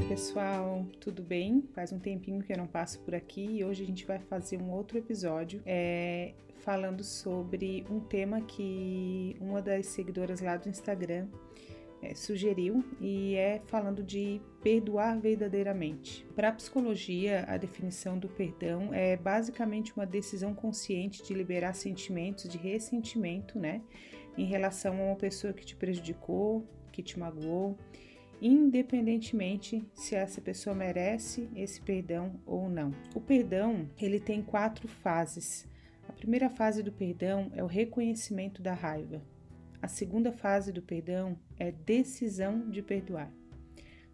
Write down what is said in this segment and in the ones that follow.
Oi, pessoal, tudo bem? Faz um tempinho que eu não passo por aqui e hoje a gente vai fazer um outro episódio é, falando sobre um tema que uma das seguidoras lá do Instagram é, sugeriu e é falando de perdoar verdadeiramente. Para a psicologia, a definição do perdão é basicamente uma decisão consciente de liberar sentimentos de ressentimento, né, em relação a uma pessoa que te prejudicou, que te magoou independentemente se essa pessoa merece esse perdão ou não. O perdão, ele tem quatro fases. A primeira fase do perdão é o reconhecimento da raiva. A segunda fase do perdão é decisão de perdoar.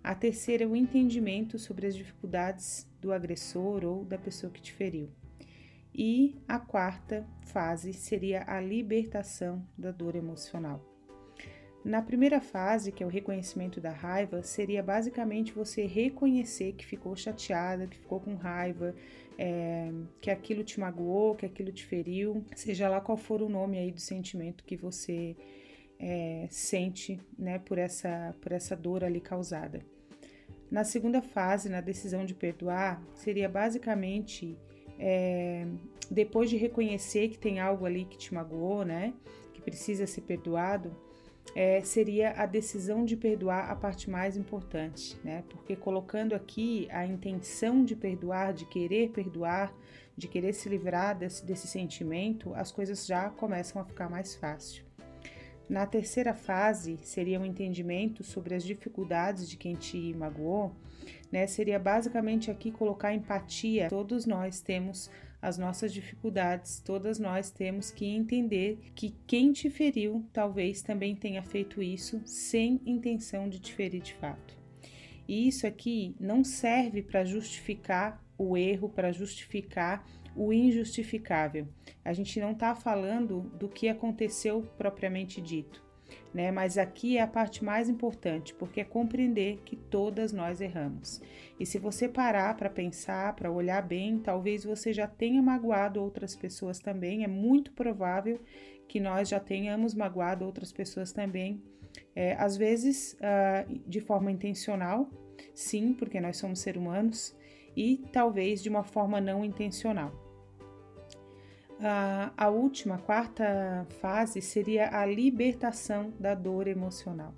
A terceira é o entendimento sobre as dificuldades do agressor ou da pessoa que te feriu. E a quarta fase seria a libertação da dor emocional. Na primeira fase, que é o reconhecimento da raiva, seria basicamente você reconhecer que ficou chateada, que ficou com raiva, é, que aquilo te magoou, que aquilo te feriu, seja lá qual for o nome aí do sentimento que você é, sente, né, por essa, por essa dor ali causada. Na segunda fase, na decisão de perdoar, seria basicamente é, depois de reconhecer que tem algo ali que te magoou, né, que precisa ser perdoado é, seria a decisão de perdoar a parte mais importante, né? Porque colocando aqui a intenção de perdoar, de querer perdoar, de querer se livrar desse, desse sentimento, as coisas já começam a ficar mais fácil. Na terceira fase, seria o um entendimento sobre as dificuldades de quem te magoou, né? Seria basicamente aqui colocar empatia. Todos nós temos as nossas dificuldades, todas nós temos que entender que quem te feriu talvez também tenha feito isso sem intenção de te ferir de fato. E isso aqui não serve para justificar o erro, para justificar o injustificável. A gente não está falando do que aconteceu propriamente dito, né? Mas aqui é a parte mais importante, porque é compreender que todas nós erramos. E se você parar para pensar, para olhar bem, talvez você já tenha magoado outras pessoas também. É muito provável que nós já tenhamos magoado outras pessoas também. É, às vezes uh, de forma intencional, sim, porque nós somos seres humanos, e talvez de uma forma não intencional. A, a última, a quarta fase seria a libertação da dor emocional.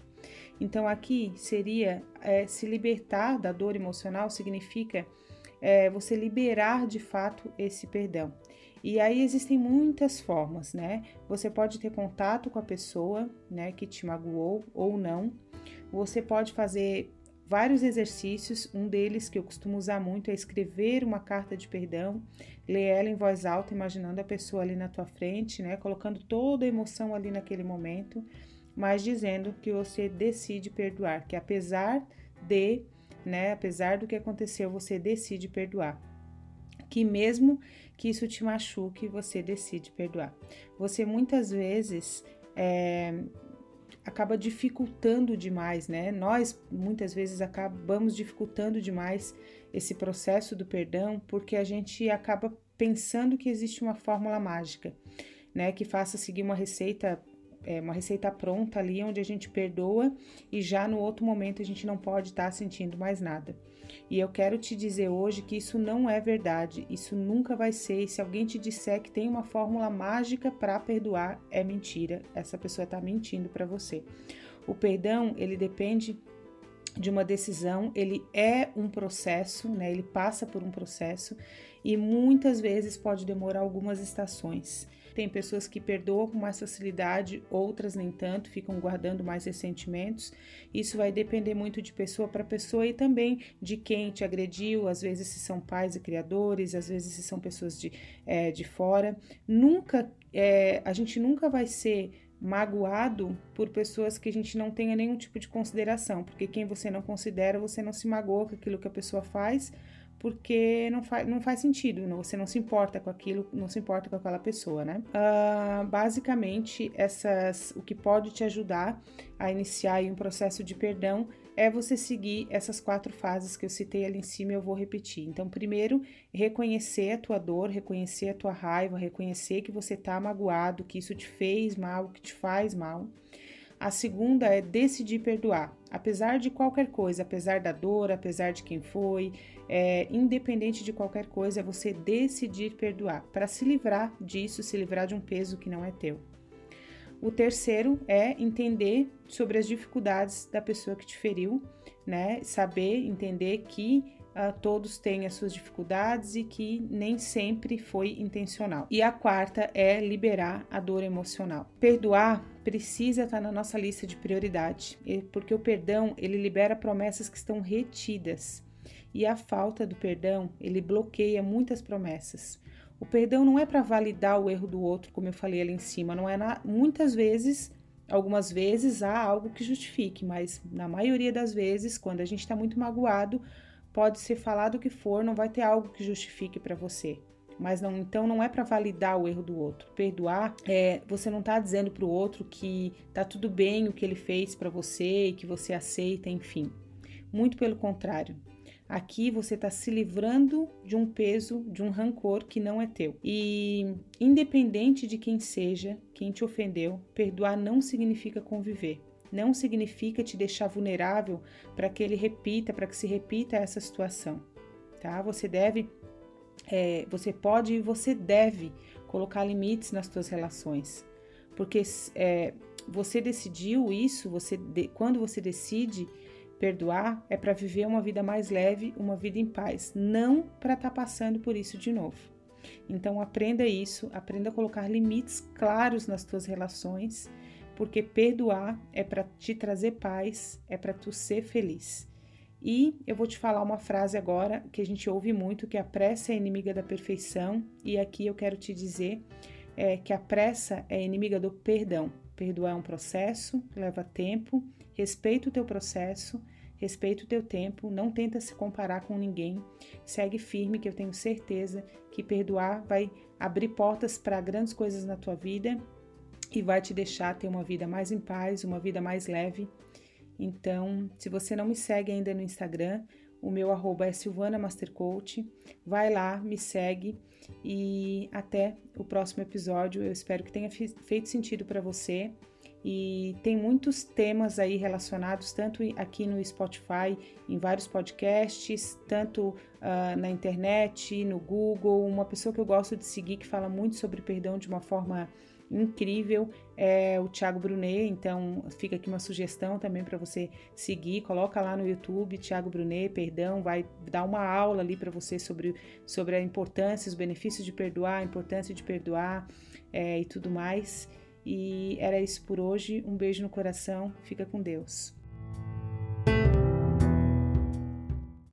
Então, aqui seria é, se libertar da dor emocional significa é, você liberar de fato esse perdão. E aí existem muitas formas, né? Você pode ter contato com a pessoa, né, que te magoou ou não. Você pode fazer vários exercícios. Um deles que eu costumo usar muito é escrever uma carta de perdão, ler ela em voz alta, imaginando a pessoa ali na tua frente, né? Colocando toda a emoção ali naquele momento, mas dizendo que você decide perdoar, que apesar de, né, apesar do que aconteceu, você decide perdoar. Que mesmo que isso te machuque, você decide perdoar. Você muitas vezes é, acaba dificultando demais, né? Nós muitas vezes acabamos dificultando demais esse processo do perdão porque a gente acaba pensando que existe uma fórmula mágica, né? Que faça seguir uma receita é, uma receita pronta ali onde a gente perdoa e já no outro momento a gente não pode estar tá sentindo mais nada. E eu quero te dizer hoje que isso não é verdade, isso nunca vai ser. E se alguém te disser que tem uma fórmula mágica para perdoar, é mentira. Essa pessoa está mentindo para você. O perdão, ele depende de uma decisão, ele é um processo, né? Ele passa por um processo e muitas vezes pode demorar algumas estações. Tem pessoas que perdoam com mais facilidade, outras nem tanto, ficam guardando mais ressentimentos. Isso vai depender muito de pessoa para pessoa e também de quem te agrediu. Às vezes, se são pais e criadores, às vezes, se são pessoas de, é, de fora. Nunca, é, a gente nunca vai ser magoado por pessoas que a gente não tenha nenhum tipo de consideração, porque quem você não considera, você não se magoa com aquilo que a pessoa faz, porque não, fa não faz sentido, não, você não se importa com aquilo, não se importa com aquela pessoa, né? Uh, basicamente, essas, o que pode te ajudar a iniciar um processo de perdão é você seguir essas quatro fases que eu citei ali em cima, eu vou repetir. Então, primeiro, reconhecer a tua dor, reconhecer a tua raiva, reconhecer que você tá magoado, que isso te fez mal, que te faz mal. A segunda é decidir perdoar, apesar de qualquer coisa, apesar da dor, apesar de quem foi, é, independente de qualquer coisa, é você decidir perdoar para se livrar disso, se livrar de um peso que não é teu. O terceiro é entender sobre as dificuldades da pessoa que te feriu, né? Saber, entender que uh, todos têm as suas dificuldades e que nem sempre foi intencional. E a quarta é liberar a dor emocional. Perdoar precisa estar na nossa lista de prioridade, porque o perdão ele libera promessas que estão retidas. E a falta do perdão, ele bloqueia muitas promessas. O perdão não é para validar o erro do outro, como eu falei ali em cima, não é na, muitas vezes, algumas vezes há algo que justifique, mas na maioria das vezes, quando a gente está muito magoado, pode ser falado o que for, não vai ter algo que justifique para você. Mas não, então não é para validar o erro do outro. Perdoar é você não está dizendo para o outro que tá tudo bem o que ele fez para você e que você aceita, enfim. Muito pelo contrário. Aqui você está se livrando de um peso, de um rancor que não é teu. E independente de quem seja, quem te ofendeu, perdoar não significa conviver. Não significa te deixar vulnerável para que ele repita, para que se repita essa situação, tá? Você deve, é, você pode e você deve colocar limites nas suas relações, porque é, você decidiu isso, você de, quando você decide Perdoar é para viver uma vida mais leve, uma vida em paz, não para estar tá passando por isso de novo. Então aprenda isso, aprenda a colocar limites claros nas tuas relações, porque perdoar é para te trazer paz, é para tu ser feliz. E eu vou te falar uma frase agora que a gente ouve muito, que a pressa é inimiga da perfeição, e aqui eu quero te dizer é, que a pressa é inimiga do perdão. Perdoar é um processo, leva tempo, respeita o teu processo, respeita o teu tempo, não tenta se comparar com ninguém, segue firme que eu tenho certeza que perdoar vai abrir portas para grandes coisas na tua vida e vai te deixar ter uma vida mais em paz, uma vida mais leve. Então, se você não me segue ainda no Instagram, o meu arroba é Silvana Mastercoach. Vai lá, me segue e até o próximo episódio. Eu espero que tenha feito sentido para você e tem muitos temas aí relacionados, tanto aqui no Spotify, em vários podcasts, tanto uh, na internet, no Google. Uma pessoa que eu gosto de seguir que fala muito sobre perdão de uma forma incrível é o Thiago Brunet, então fica aqui uma sugestão também para você seguir, coloca lá no YouTube Thiago Brunet, perdão, vai dar uma aula ali para você sobre, sobre a importância, os benefícios de perdoar, a importância de perdoar é, e tudo mais. E era isso por hoje. Um beijo no coração. Fica com Deus.